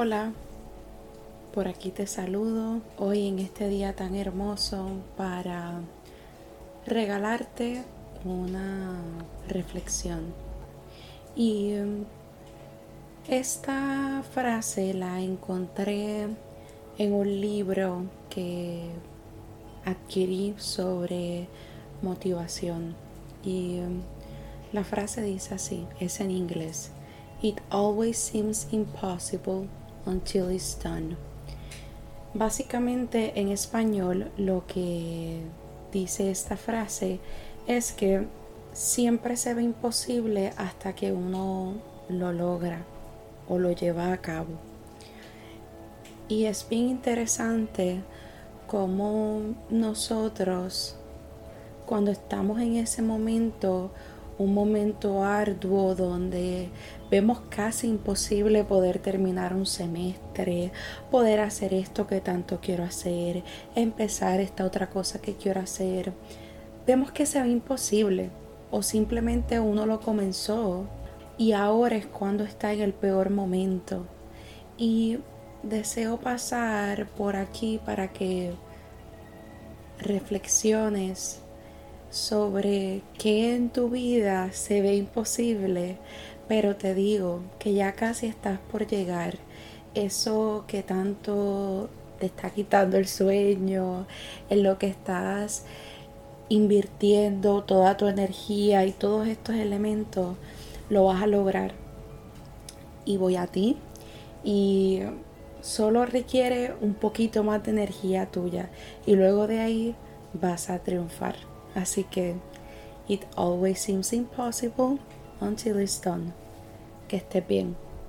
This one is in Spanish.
Hola, por aquí te saludo hoy en este día tan hermoso para regalarte una reflexión. Y um, esta frase la encontré en un libro que adquirí sobre motivación. Y um, la frase dice así, es en inglés. It always seems impossible until it's done. Básicamente en español lo que dice esta frase es que siempre se ve imposible hasta que uno lo logra o lo lleva a cabo. Y es bien interesante cómo nosotros cuando estamos en ese momento un momento arduo donde vemos casi imposible poder terminar un semestre, poder hacer esto que tanto quiero hacer, empezar esta otra cosa que quiero hacer. Vemos que se ve imposible o simplemente uno lo comenzó y ahora es cuando está en el peor momento. Y deseo pasar por aquí para que reflexiones sobre qué en tu vida se ve imposible, pero te digo que ya casi estás por llegar. Eso que tanto te está quitando el sueño, en lo que estás invirtiendo toda tu energía y todos estos elementos, lo vas a lograr. Y voy a ti y solo requiere un poquito más de energía tuya y luego de ahí vas a triunfar. Así que it always seems impossible until it's done. Que esté bien.